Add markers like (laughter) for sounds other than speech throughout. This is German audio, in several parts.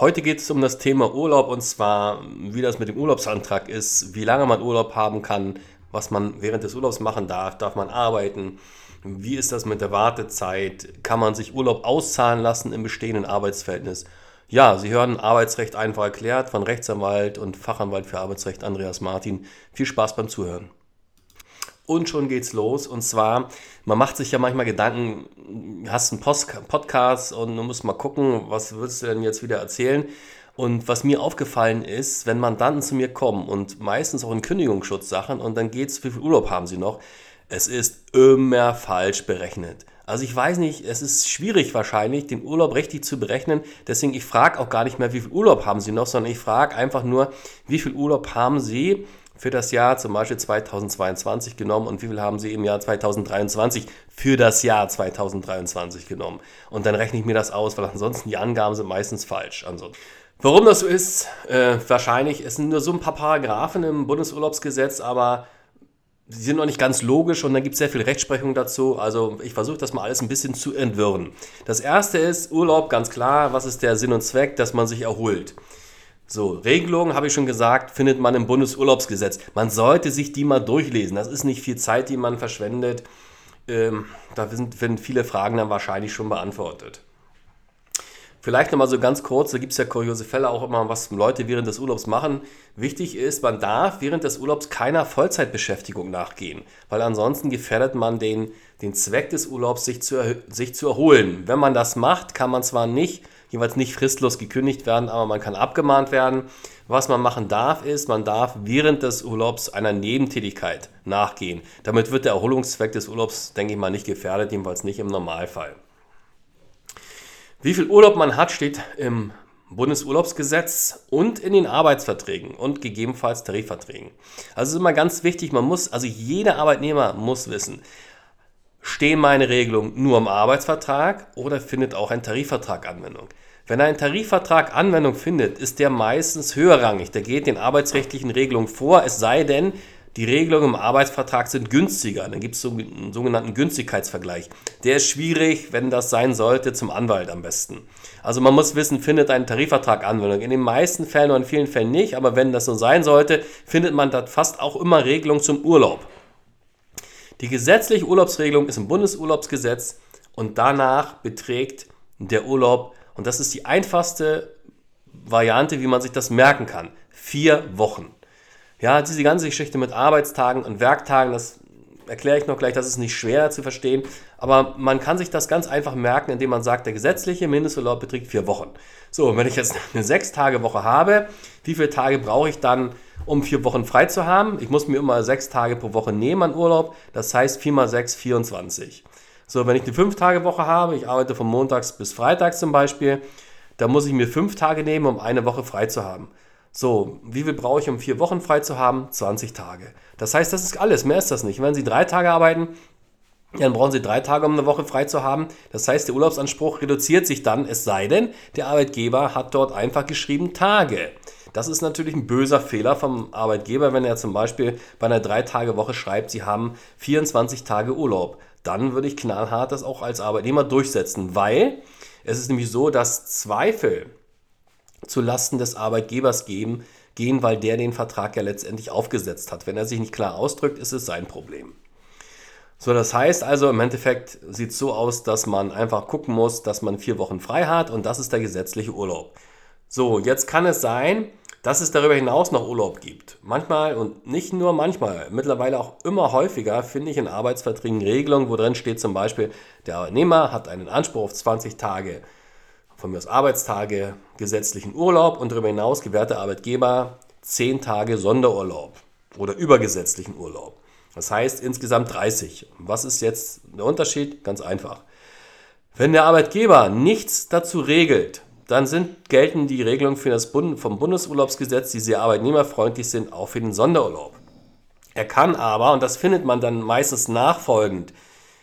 Heute geht es um das Thema Urlaub und zwar, wie das mit dem Urlaubsantrag ist, wie lange man Urlaub haben kann, was man während des Urlaubs machen darf, darf man arbeiten, wie ist das mit der Wartezeit, kann man sich Urlaub auszahlen lassen im bestehenden Arbeitsverhältnis. Ja, Sie hören Arbeitsrecht einfach erklärt von Rechtsanwalt und Fachanwalt für Arbeitsrecht Andreas Martin. Viel Spaß beim Zuhören. Und schon geht's los. Und zwar, man macht sich ja manchmal Gedanken, hast einen Post Podcast und du musst mal gucken, was würdest du denn jetzt wieder erzählen? Und was mir aufgefallen ist, wenn Mandanten zu mir kommen und meistens auch in Kündigungsschutzsachen und dann geht's, wie viel Urlaub haben sie noch? Es ist immer falsch berechnet. Also ich weiß nicht, es ist schwierig wahrscheinlich, den Urlaub richtig zu berechnen. Deswegen, ich frage auch gar nicht mehr, wie viel Urlaub haben Sie noch, sondern ich frage einfach nur, wie viel Urlaub haben Sie für das Jahr zum Beispiel 2022 genommen und wie viel haben Sie im Jahr 2023 für das Jahr 2023 genommen. Und dann rechne ich mir das aus, weil ansonsten die Angaben sind meistens falsch. Also, warum das so ist, äh, wahrscheinlich, es sind nur so ein paar Paragraphen im Bundesurlaubsgesetz, aber sie sind noch nicht ganz logisch und dann gibt es sehr viel Rechtsprechung dazu. Also ich versuche das mal alles ein bisschen zu entwirren. Das erste ist Urlaub, ganz klar. Was ist der Sinn und Zweck? Dass man sich erholt. So, Regelungen, habe ich schon gesagt, findet man im Bundesurlaubsgesetz. Man sollte sich die mal durchlesen. Das ist nicht viel Zeit, die man verschwendet. Ähm, da sind, werden viele Fragen dann wahrscheinlich schon beantwortet. Vielleicht nochmal so ganz kurz, da gibt es ja kuriose Fälle auch immer, was Leute während des Urlaubs machen. Wichtig ist, man darf während des Urlaubs keiner Vollzeitbeschäftigung nachgehen, weil ansonsten gefährdet man den, den Zweck des Urlaubs, sich zu, sich zu erholen. Wenn man das macht, kann man zwar nicht jeweils nicht fristlos gekündigt werden, aber man kann abgemahnt werden. Was man machen darf, ist, man darf während des Urlaubs einer Nebentätigkeit nachgehen. Damit wird der Erholungszweck des Urlaubs, denke ich mal, nicht gefährdet, jedenfalls nicht im Normalfall. Wie viel Urlaub man hat, steht im Bundesurlaubsgesetz und in den Arbeitsverträgen und gegebenenfalls Tarifverträgen. Also ist immer ganz wichtig, man muss, also jeder Arbeitnehmer muss wissen, stehen meine Regelungen nur im Arbeitsvertrag oder findet auch ein Tarifvertrag Anwendung? Wenn ein Tarifvertrag Anwendung findet, ist der meistens höherrangig. Der geht den arbeitsrechtlichen Regelungen vor, es sei denn, die Regelungen im Arbeitsvertrag sind günstiger. Dann gibt es so einen sogenannten Günstigkeitsvergleich. Der ist schwierig, wenn das sein sollte, zum Anwalt am besten. Also man muss wissen, findet ein Tarifvertrag Anwendung. In den meisten Fällen oder in vielen Fällen nicht, aber wenn das so sein sollte, findet man da fast auch immer Regelungen zum Urlaub. Die gesetzliche Urlaubsregelung ist im Bundesurlaubsgesetz und danach beträgt der Urlaub, und das ist die einfachste Variante, wie man sich das merken kann, vier Wochen. Ja, diese ganze Geschichte mit Arbeitstagen und Werktagen, das erkläre ich noch gleich, das ist nicht schwer zu verstehen, aber man kann sich das ganz einfach merken, indem man sagt, der gesetzliche Mindesturlaub beträgt vier Wochen. So, wenn ich jetzt eine sechs Tage Woche habe, wie viele Tage brauche ich dann, um vier Wochen frei zu haben? Ich muss mir immer sechs Tage pro Woche nehmen an Urlaub, das heißt 4 mal 6, 24. So, wenn ich eine fünf Tage Woche habe, ich arbeite von Montags bis Freitags zum Beispiel, dann muss ich mir fünf Tage nehmen, um eine Woche frei zu haben. So, wie viel brauche ich, um vier Wochen frei zu haben? 20 Tage. Das heißt, das ist alles, mehr ist das nicht. Wenn Sie drei Tage arbeiten, dann brauchen Sie drei Tage, um eine Woche frei zu haben. Das heißt, der Urlaubsanspruch reduziert sich dann, es sei denn, der Arbeitgeber hat dort einfach geschrieben Tage. Das ist natürlich ein böser Fehler vom Arbeitgeber, wenn er zum Beispiel bei einer Drei-Tage-Woche schreibt, Sie haben 24 Tage Urlaub. Dann würde ich knallhart das auch als Arbeitnehmer durchsetzen, weil es ist nämlich so, dass Zweifel zu Lasten des Arbeitgebers geben, gehen, weil der den Vertrag ja letztendlich aufgesetzt hat. Wenn er sich nicht klar ausdrückt, ist es sein Problem. So, das heißt also, im Endeffekt sieht es so aus, dass man einfach gucken muss, dass man vier Wochen frei hat und das ist der gesetzliche Urlaub. So, jetzt kann es sein, dass es darüber hinaus noch Urlaub gibt. Manchmal und nicht nur manchmal, mittlerweile auch immer häufiger finde ich in Arbeitsverträgen Regelungen, wo drin steht zum Beispiel, der Arbeitnehmer hat einen Anspruch auf 20 Tage von mir aus Arbeitstage, gesetzlichen Urlaub und darüber hinaus gewährt der Arbeitgeber 10 Tage Sonderurlaub oder übergesetzlichen Urlaub. Das heißt insgesamt 30. Was ist jetzt der Unterschied? Ganz einfach. Wenn der Arbeitgeber nichts dazu regelt, dann sind, gelten die Regelungen für das Bund, vom Bundesurlaubsgesetz, die sehr arbeitnehmerfreundlich sind, auch für den Sonderurlaub. Er kann aber, und das findet man dann meistens nachfolgend,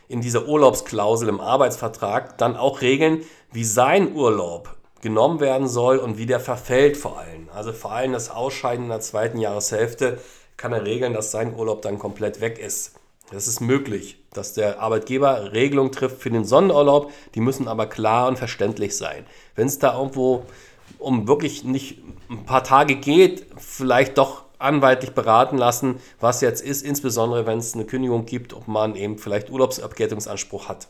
in dieser Urlaubsklausel im Arbeitsvertrag dann auch regeln, wie sein Urlaub genommen werden soll und wie der verfällt vor allem. Also vor allem das Ausscheiden in der zweiten Jahreshälfte kann er regeln, dass sein Urlaub dann komplett weg ist. Das ist möglich, dass der Arbeitgeber Regelungen trifft für den Sonderurlaub, die müssen aber klar und verständlich sein. Wenn es da irgendwo um wirklich nicht ein paar Tage geht, vielleicht doch anwaltlich beraten lassen, was jetzt ist, insbesondere wenn es eine Kündigung gibt, ob man eben vielleicht Urlaubsabgeltungsanspruch hat.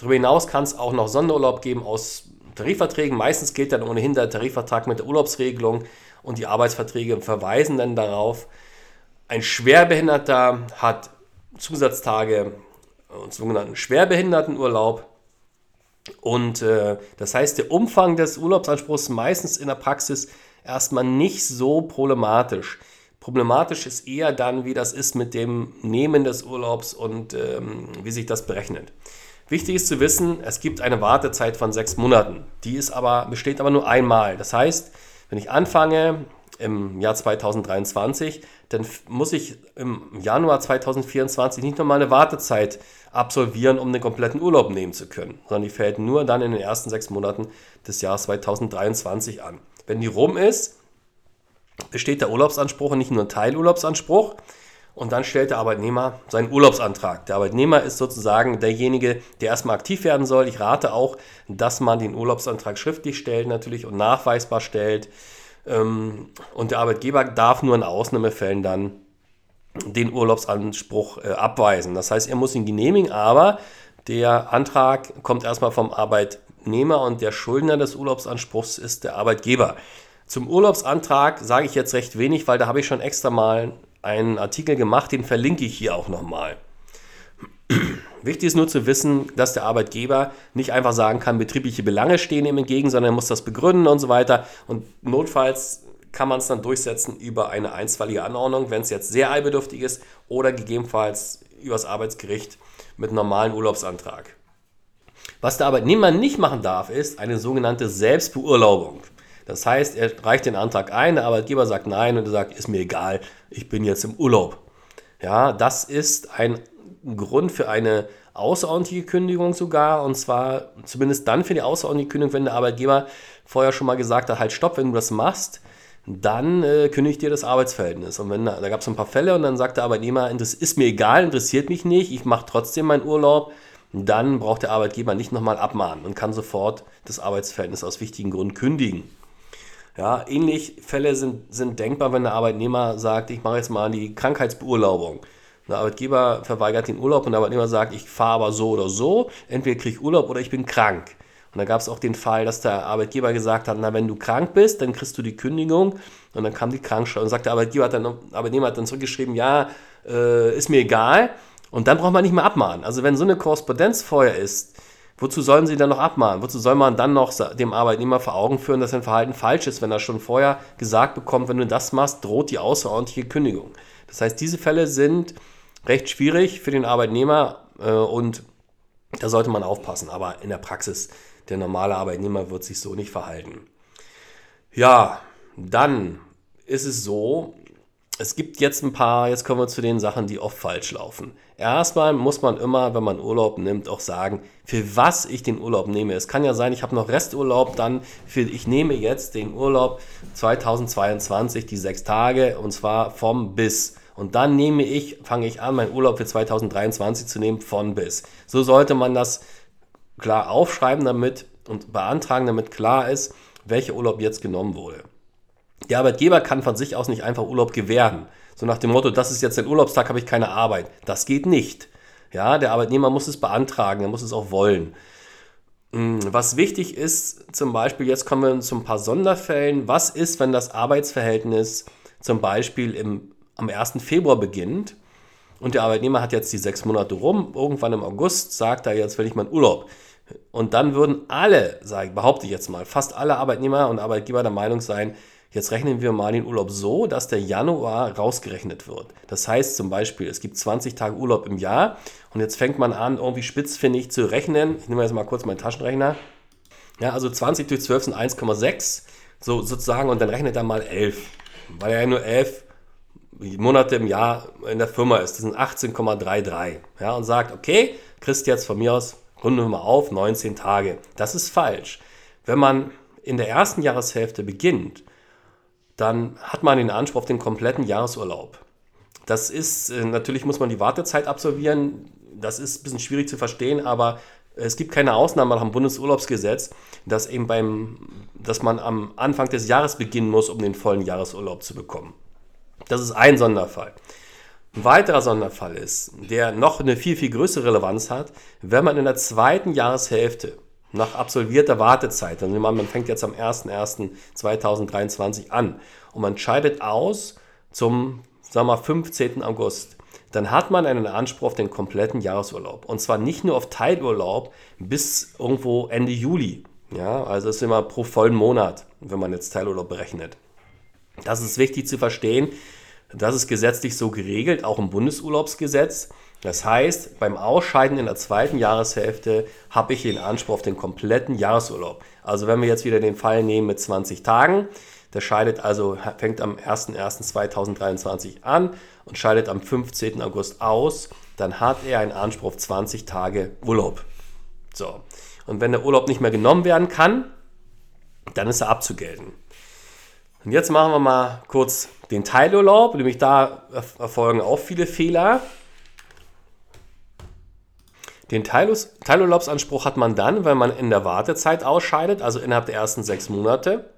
Darüber hinaus kann es auch noch Sonderurlaub geben aus Tarifverträgen. Meistens gilt dann ohnehin der Tarifvertrag mit der Urlaubsregelung und die Arbeitsverträge verweisen dann darauf. Ein Schwerbehinderter hat Zusatztage und sogenannten Schwerbehindertenurlaub. Und äh, das heißt, der Umfang des Urlaubsanspruchs meistens in der Praxis erstmal nicht so problematisch. Problematisch ist eher dann, wie das ist mit dem Nehmen des Urlaubs und ähm, wie sich das berechnet. Wichtig ist zu wissen, es gibt eine Wartezeit von sechs Monaten. Die ist aber, besteht aber nur einmal. Das heißt, wenn ich anfange im Jahr 2023, dann muss ich im Januar 2024 nicht nochmal eine Wartezeit absolvieren, um den kompletten Urlaub nehmen zu können, sondern die fällt nur dann in den ersten sechs Monaten des Jahres 2023 an. Wenn die rum ist, besteht der Urlaubsanspruch und nicht nur ein Teilurlaubsanspruch. Und dann stellt der Arbeitnehmer seinen Urlaubsantrag. Der Arbeitnehmer ist sozusagen derjenige, der erstmal aktiv werden soll. Ich rate auch, dass man den Urlaubsantrag schriftlich stellt natürlich und nachweisbar stellt. Ähm, und der Arbeitgeber darf nur in Ausnahmefällen dann den Urlaubsanspruch äh, abweisen. Das heißt, er muss ihn genehmigen, aber der Antrag kommt erstmal vom Arbeitnehmer und der Schuldner des Urlaubsanspruchs ist der Arbeitgeber. Zum Urlaubsantrag sage ich jetzt recht wenig, weil da habe ich schon extra mal einen Artikel gemacht, den verlinke ich hier auch nochmal. Wichtig ist nur zu wissen, dass der Arbeitgeber nicht einfach sagen kann, betriebliche Belange stehen ihm entgegen, sondern er muss das begründen und so weiter. Und notfalls kann man es dann durchsetzen über eine einstweilige Anordnung, wenn es jetzt sehr eilbedürftig ist oder gegebenenfalls übers Arbeitsgericht mit normalen Urlaubsantrag. Was der Arbeitnehmer nicht machen darf, ist eine sogenannte Selbstbeurlaubung. Das heißt, er reicht den Antrag ein, der Arbeitgeber sagt nein und er sagt, ist mir egal, ich bin jetzt im Urlaub. Ja, das ist ein Grund für eine außerordentliche Kündigung sogar und zwar zumindest dann für die außerordentliche Kündigung, wenn der Arbeitgeber vorher schon mal gesagt hat, halt stopp, wenn du das machst, dann äh, kündigt dir das Arbeitsverhältnis. Und wenn da gab es ein paar Fälle und dann sagt der Arbeitnehmer, das ist mir egal, interessiert mich nicht, ich mache trotzdem meinen Urlaub, dann braucht der Arbeitgeber nicht nochmal abmahnen und kann sofort das Arbeitsverhältnis aus wichtigen Gründen kündigen. Ja, ähnlich Fälle sind, sind denkbar, wenn der Arbeitnehmer sagt, ich mache jetzt mal die Krankheitsbeurlaubung. Der Arbeitgeber verweigert den Urlaub und der Arbeitnehmer sagt, ich fahre aber so oder so, entweder kriege ich Urlaub oder ich bin krank. Und da gab es auch den Fall, dass der Arbeitgeber gesagt hat, na, wenn du krank bist, dann kriegst du die Kündigung. Und dann kam die Krankschau und sagt der Arbeitgeber, hat dann, Arbeitnehmer hat dann zurückgeschrieben, ja, äh, ist mir egal. Und dann braucht man nicht mehr abmahnen. Also wenn so eine Korrespondenz vorher ist, wozu sollen sie dann noch abmahnen? Wozu soll man dann noch dem Arbeitnehmer vor Augen führen, dass sein Verhalten falsch ist, wenn er schon vorher gesagt bekommt, wenn du das machst, droht die außerordentliche Kündigung. Das heißt, diese Fälle sind recht schwierig für den Arbeitnehmer äh, und da sollte man aufpassen. Aber in der Praxis, der normale Arbeitnehmer wird sich so nicht verhalten. Ja, dann ist es so, es gibt jetzt ein paar, jetzt kommen wir zu den Sachen, die oft falsch laufen. Erstmal muss man immer, wenn man Urlaub nimmt, auch sagen, für was ich den Urlaub nehme. Es kann ja sein, ich habe noch Resturlaub, dann für, ich nehme jetzt den Urlaub 2022, die sechs Tage, und zwar vom bis. Und dann nehme ich, fange ich an, meinen Urlaub für 2023 zu nehmen von bis. So sollte man das klar aufschreiben damit und beantragen, damit klar ist, welcher Urlaub jetzt genommen wurde. Der Arbeitgeber kann von sich aus nicht einfach Urlaub gewähren. So nach dem Motto, das ist jetzt ein Urlaubstag, habe ich keine Arbeit. Das geht nicht. Ja, der Arbeitnehmer muss es beantragen, er muss es auch wollen. Hm, was wichtig ist, zum Beispiel, jetzt kommen wir zu ein paar Sonderfällen. Was ist, wenn das Arbeitsverhältnis zum Beispiel im, am 1. Februar beginnt und der Arbeitnehmer hat jetzt die sechs Monate rum, irgendwann im August sagt er, jetzt will ich meinen Urlaub. Und dann würden alle, sage, behaupte ich jetzt mal, fast alle Arbeitnehmer und Arbeitgeber der Meinung sein, Jetzt rechnen wir mal den Urlaub so, dass der Januar rausgerechnet wird. Das heißt zum Beispiel, es gibt 20 Tage Urlaub im Jahr und jetzt fängt man an, irgendwie spitzfindig zu rechnen. Ich nehme jetzt mal kurz meinen Taschenrechner. Ja, also 20 durch 12 sind 1,6, so sozusagen, und dann rechnet er mal 11, weil er ja nur 11 Monate im Jahr in der Firma ist. Das sind 18,33. Ja, und sagt, okay, kriegst jetzt von mir aus, runden wir mal auf, 19 Tage. Das ist falsch. Wenn man in der ersten Jahreshälfte beginnt dann hat man den Anspruch auf den kompletten Jahresurlaub. Das ist, äh, natürlich muss man die Wartezeit absolvieren. Das ist ein bisschen schwierig zu verstehen, aber es gibt keine Ausnahme nach dem Bundesurlaubsgesetz, dass eben beim dass man am Anfang des Jahres beginnen muss, um den vollen Jahresurlaub zu bekommen. Das ist ein Sonderfall. Ein weiterer Sonderfall ist, der noch eine viel, viel größere Relevanz hat, wenn man in der zweiten Jahreshälfte nach absolvierter Wartezeit, also man fängt jetzt am 01.01.2023 an und man scheidet aus zum sagen wir, 15. August, dann hat man einen Anspruch auf den kompletten Jahresurlaub. Und zwar nicht nur auf Teilurlaub bis irgendwo Ende Juli. Ja, also das ist immer pro vollen Monat, wenn man jetzt Teilurlaub berechnet. Das ist wichtig zu verstehen, das ist gesetzlich so geregelt, auch im Bundesurlaubsgesetz. Das heißt, beim Ausscheiden in der zweiten Jahreshälfte habe ich den Anspruch auf den kompletten Jahresurlaub. Also wenn wir jetzt wieder den Fall nehmen mit 20 Tagen, der scheidet also, fängt am 01.01.2023 an und scheidet am 15. August aus, dann hat er einen Anspruch auf 20 Tage Urlaub. So. Und wenn der Urlaub nicht mehr genommen werden kann, dann ist er abzugelten. Und jetzt machen wir mal kurz den Teilurlaub, nämlich da erfolgen auch viele Fehler. Den Teilurlaubsanspruch hat man dann, wenn man in der Wartezeit ausscheidet, also innerhalb der ersten sechs Monate.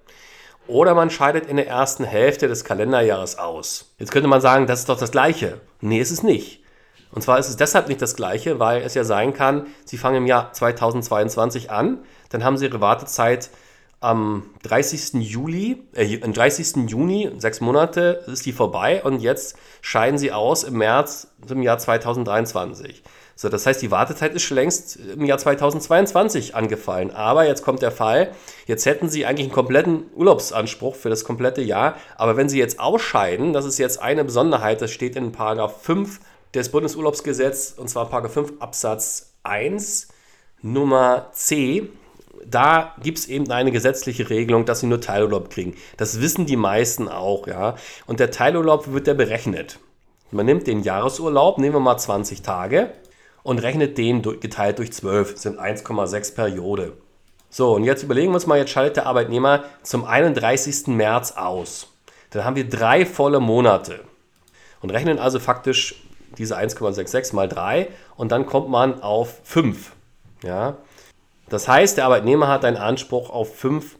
Oder man scheidet in der ersten Hälfte des Kalenderjahres aus. Jetzt könnte man sagen, das ist doch das Gleiche. Nee, ist es nicht. Und zwar ist es deshalb nicht das Gleiche, weil es ja sein kann, Sie fangen im Jahr 2022 an, dann haben Sie Ihre Wartezeit am 30. Juli, äh, am 30. Juni, sechs Monate ist die vorbei und jetzt scheiden sie aus im März im Jahr 2023. So, das heißt, die Wartezeit ist schon längst im Jahr 2022 angefallen. Aber jetzt kommt der Fall, jetzt hätten Sie eigentlich einen kompletten Urlaubsanspruch für das komplette Jahr. Aber wenn Sie jetzt ausscheiden, das ist jetzt eine Besonderheit, das steht in Paragraph 5 des Bundesurlaubsgesetzes, und zwar Paragraph 5 Absatz 1 Nummer C da gibt es eben eine gesetzliche Regelung, dass sie nur Teilurlaub kriegen. Das wissen die meisten auch, ja. Und der Teilurlaub wird ja berechnet. Man nimmt den Jahresurlaub, nehmen wir mal 20 Tage und rechnet den geteilt durch 12, das sind 1,6 Periode. So, und jetzt überlegen wir uns mal, jetzt schaltet der Arbeitnehmer zum 31. März aus. Dann haben wir drei volle Monate und rechnen also faktisch diese 1,66 mal 3 und dann kommt man auf 5. Ja? Das heißt, der Arbeitnehmer hat einen Anspruch auf 5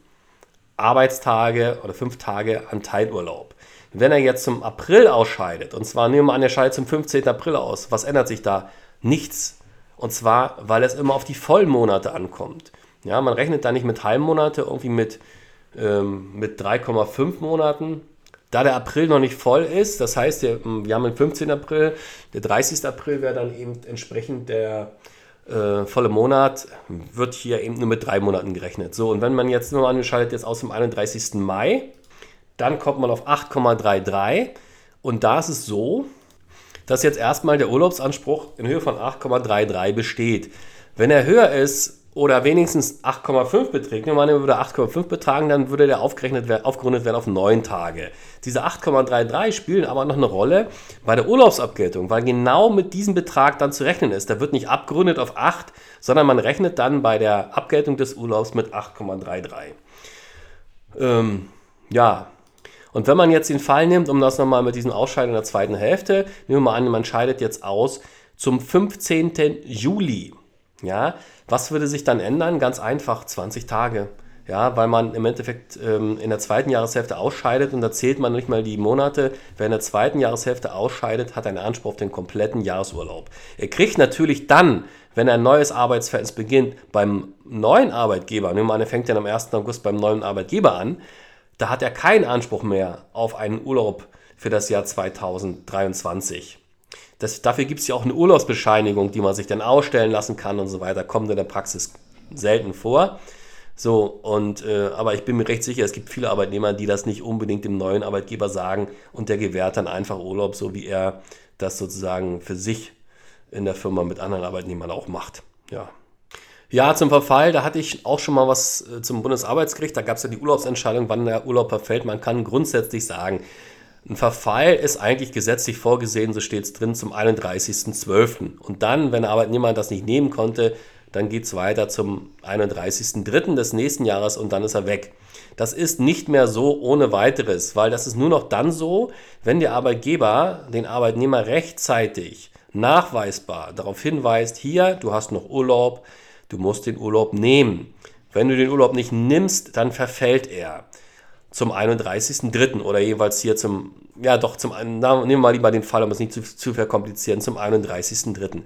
Arbeitstage oder 5 Tage an Teilurlaub. Wenn er jetzt zum April ausscheidet, und zwar nehmen wir an, er scheidet zum 15. April aus, was ändert sich da? Nichts. Und zwar, weil es immer auf die Vollmonate ankommt. Ja, man rechnet da nicht mit Halbmonate, irgendwie mit, ähm, mit 3,5 Monaten. Da der April noch nicht voll ist, das heißt, wir haben den 15. April, der 30. April wäre dann eben entsprechend der äh, volle Monat, wird hier eben nur mit drei Monaten gerechnet. So, und wenn man jetzt nur angeschaltet jetzt aus dem 31. Mai, dann kommt man auf 8,33 und da ist es so, dass jetzt erstmal der Urlaubsanspruch in Höhe von 8,33 besteht. Wenn er höher ist oder wenigstens 8,5 beträgt, wenn man würde 8,5 betragen, dann würde der aufgerechnet werden, aufgerundet werden auf 9 Tage. Diese 8,33 spielen aber noch eine Rolle bei der Urlaubsabgeltung, weil genau mit diesem Betrag dann zu rechnen ist. Da wird nicht abgerundet auf 8, sondern man rechnet dann bei der Abgeltung des Urlaubs mit 8,33. Ähm, ja, und wenn man jetzt den Fall nimmt, um das nochmal mit diesem Ausscheiden in der zweiten Hälfte, nehmen wir mal an, man scheidet jetzt aus zum 15. Juli. Ja, was würde sich dann ändern? Ganz einfach, 20 Tage. Ja, weil man im Endeffekt ähm, in der zweiten Jahreshälfte ausscheidet und da zählt man nicht mal die Monate. Wer in der zweiten Jahreshälfte ausscheidet, hat einen Anspruch auf den kompletten Jahresurlaub. Er kriegt natürlich dann, wenn ein neues Arbeitsverhältnis beginnt, beim neuen Arbeitgeber, nehmen wir an, er fängt dann am 1. August beim neuen Arbeitgeber an, da hat er keinen Anspruch mehr auf einen Urlaub für das Jahr 2023. Das, dafür gibt es ja auch eine Urlaubsbescheinigung, die man sich dann ausstellen lassen kann und so weiter. Kommt in der Praxis selten vor. So, und, äh, aber ich bin mir recht sicher, es gibt viele Arbeitnehmer, die das nicht unbedingt dem neuen Arbeitgeber sagen und der gewährt dann einfach Urlaub, so wie er das sozusagen für sich in der Firma mit anderen Arbeitnehmern auch macht. Ja. Ja, zum Verfall, da hatte ich auch schon mal was äh, zum Bundesarbeitsgericht. Da gab es ja die Urlaubsentscheidung, wann der Urlaub verfällt. Man kann grundsätzlich sagen, ein Verfall ist eigentlich gesetzlich vorgesehen, so steht es drin, zum 31.12. Und dann, wenn der Arbeitnehmer das nicht nehmen konnte, dann geht es weiter zum 31.03. des nächsten Jahres und dann ist er weg. Das ist nicht mehr so ohne weiteres, weil das ist nur noch dann so, wenn der Arbeitgeber den Arbeitnehmer rechtzeitig nachweisbar darauf hinweist, hier, du hast noch Urlaub, du musst den Urlaub nehmen. Wenn du den Urlaub nicht nimmst, dann verfällt er zum 31.03. oder jeweils hier zum, ja doch, zum, na, nehmen wir mal lieber den Fall, um es nicht zu, zu verkomplizieren, zum 31.03.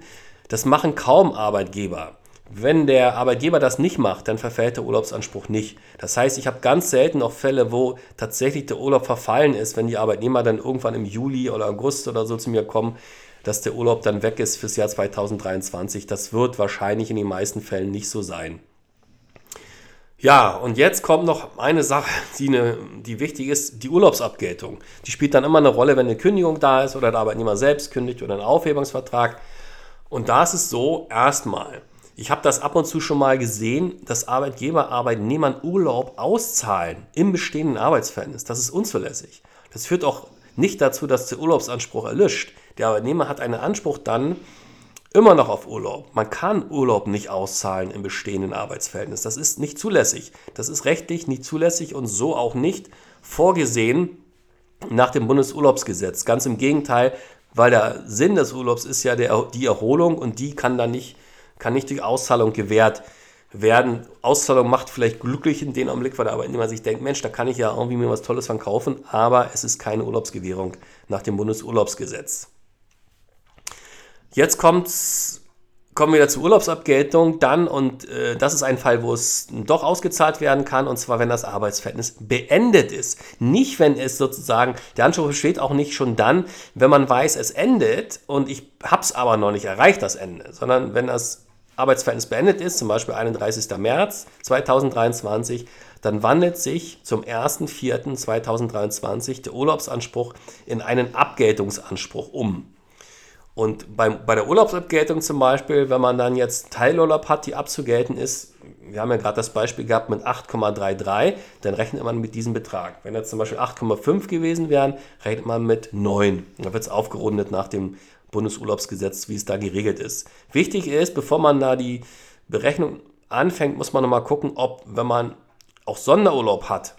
Das machen kaum Arbeitgeber. Wenn der Arbeitgeber das nicht macht, dann verfällt der Urlaubsanspruch nicht. Das heißt, ich habe ganz selten noch Fälle, wo tatsächlich der Urlaub verfallen ist, wenn die Arbeitnehmer dann irgendwann im Juli oder August oder so zu mir kommen, dass der Urlaub dann weg ist fürs Jahr 2023. Das wird wahrscheinlich in den meisten Fällen nicht so sein. Ja, und jetzt kommt noch eine Sache, die, eine, die wichtig ist, die Urlaubsabgeltung. Die spielt dann immer eine Rolle, wenn eine Kündigung da ist oder der Arbeitnehmer selbst kündigt oder ein Aufhebungsvertrag. Und da ist es so, erstmal, ich habe das ab und zu schon mal gesehen, dass Arbeitgeber Arbeitnehmern Urlaub auszahlen im bestehenden Arbeitsverhältnis. Das ist unzulässig. Das führt auch nicht dazu, dass der Urlaubsanspruch erlischt. Der Arbeitnehmer hat einen Anspruch dann, immer noch auf Urlaub. Man kann Urlaub nicht auszahlen im bestehenden Arbeitsverhältnis. Das ist nicht zulässig. Das ist rechtlich nicht zulässig und so auch nicht vorgesehen nach dem Bundesurlaubsgesetz. Ganz im Gegenteil, weil der Sinn des Urlaubs ist ja der, die Erholung und die kann dann nicht, kann nicht durch Auszahlung gewährt werden. Auszahlung macht vielleicht glücklich in dem Augenblick, weil der Arbeitnehmer sich denkt, Mensch, da kann ich ja irgendwie mir was Tolles von kaufen, aber es ist keine Urlaubsgewährung nach dem Bundesurlaubsgesetz. Jetzt kommt's, kommen wir wieder zur Urlaubsabgeltung. Dann, und äh, das ist ein Fall, wo es doch ausgezahlt werden kann, und zwar, wenn das Arbeitsverhältnis beendet ist. Nicht, wenn es sozusagen, der Anspruch besteht auch nicht schon dann, wenn man weiß, es endet und ich habe es aber noch nicht erreicht, das Ende, sondern wenn das Arbeitsverhältnis beendet ist, zum Beispiel 31. März 2023, dann wandelt sich zum 1.4.2023 der Urlaubsanspruch in einen Abgeltungsanspruch um. Und beim, bei der Urlaubsabgeltung zum Beispiel, wenn man dann jetzt Teilurlaub hat, die abzugelten ist, wir haben ja gerade das Beispiel gehabt mit 8,33, dann rechnet man mit diesem Betrag. Wenn jetzt zum Beispiel 8,5 gewesen wären, rechnet man mit 9. Dann wird es aufgerundet nach dem Bundesurlaubsgesetz, wie es da geregelt ist. Wichtig ist, bevor man da die Berechnung anfängt, muss man nochmal gucken, ob, wenn man auch Sonderurlaub hat,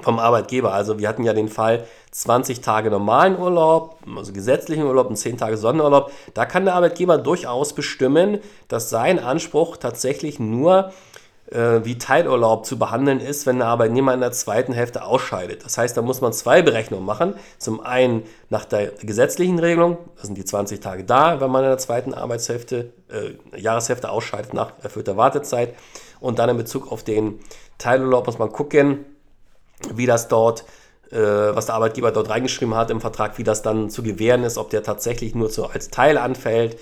vom Arbeitgeber. Also wir hatten ja den Fall 20 Tage normalen Urlaub, also gesetzlichen Urlaub und 10 Tage Sonderurlaub. Da kann der Arbeitgeber durchaus bestimmen, dass sein Anspruch tatsächlich nur äh, wie Teilurlaub zu behandeln ist, wenn der Arbeitnehmer in der zweiten Hälfte ausscheidet. Das heißt, da muss man zwei Berechnungen machen. Zum einen nach der gesetzlichen Regelung, da sind die 20 Tage da, wenn man in der zweiten Arbeitshälfte, äh, Jahreshälfte ausscheidet nach erfüllter Wartezeit. Und dann in Bezug auf den Teilurlaub muss man gucken, wie das dort, äh, was der Arbeitgeber dort reingeschrieben hat im Vertrag, wie das dann zu gewähren ist, ob der tatsächlich nur so als Teil anfällt.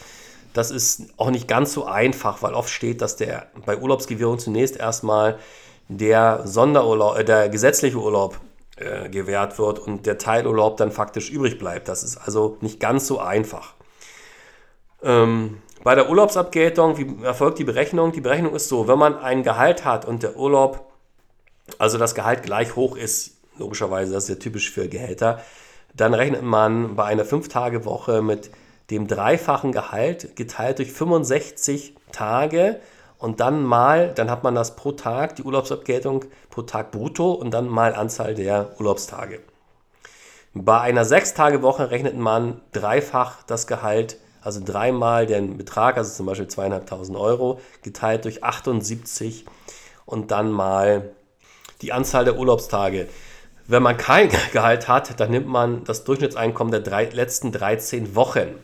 Das ist auch nicht ganz so einfach, weil oft steht, dass der bei Urlaubsgewährung zunächst erstmal der Sonderurlaub, äh, der gesetzliche Urlaub äh, gewährt wird und der Teilurlaub dann faktisch übrig bleibt. Das ist also nicht ganz so einfach. Ähm, bei der Urlaubsabgeltung, wie erfolgt die Berechnung? Die Berechnung ist so, wenn man ein Gehalt hat und der Urlaub also das Gehalt gleich hoch ist, logischerweise, das ist ja typisch für Gehälter, dann rechnet man bei einer 5-Tage-Woche mit dem dreifachen Gehalt geteilt durch 65 Tage und dann mal, dann hat man das pro Tag, die Urlaubsabgeltung pro Tag brutto und dann mal Anzahl der Urlaubstage. Bei einer 6-Tage-Woche rechnet man dreifach das Gehalt, also dreimal den Betrag, also zum Beispiel 2.500 Euro, geteilt durch 78 und dann mal die Anzahl der Urlaubstage. Wenn man kein (laughs) Gehalt hat, dann nimmt man das Durchschnittseinkommen der drei, letzten 13 Wochen.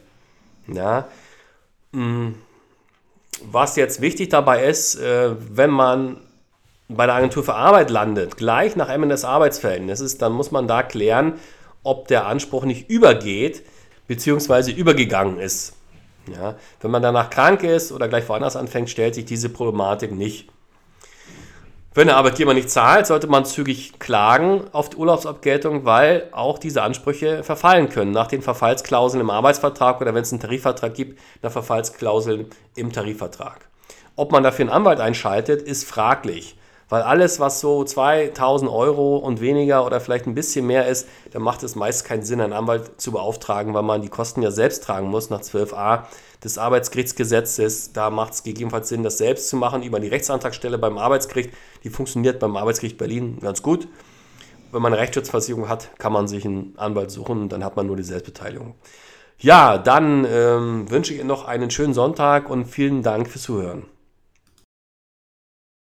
Ja. Mm. Was jetzt wichtig dabei ist, äh, wenn man bei der Agentur für Arbeit landet, gleich nach Ende des Arbeitsverhältnisses, dann muss man da klären, ob der Anspruch nicht übergeht bzw. übergegangen ist. Ja, wenn man danach krank ist oder gleich woanders anfängt, stellt sich diese Problematik nicht. Wenn der Arbeitgeber nicht zahlt, sollte man zügig klagen auf die Urlaubsabgeltung, weil auch diese Ansprüche verfallen können. Nach den Verfallsklauseln im Arbeitsvertrag oder wenn es einen Tarifvertrag gibt, nach Verfallsklauseln im Tarifvertrag. Ob man dafür einen Anwalt einschaltet, ist fraglich. Weil alles, was so 2000 Euro und weniger oder vielleicht ein bisschen mehr ist, dann macht es meist keinen Sinn, einen Anwalt zu beauftragen, weil man die Kosten ja selbst tragen muss nach 12a des Arbeitsgerichtsgesetzes. Da macht es gegebenenfalls Sinn, das selbst zu machen über die Rechtsantragsstelle beim Arbeitsgericht. Die funktioniert beim Arbeitsgericht Berlin ganz gut. Wenn man eine Rechtsschutzversicherung hat, kann man sich einen Anwalt suchen und dann hat man nur die Selbstbeteiligung. Ja, dann ähm, wünsche ich Ihnen noch einen schönen Sonntag und vielen Dank fürs Zuhören.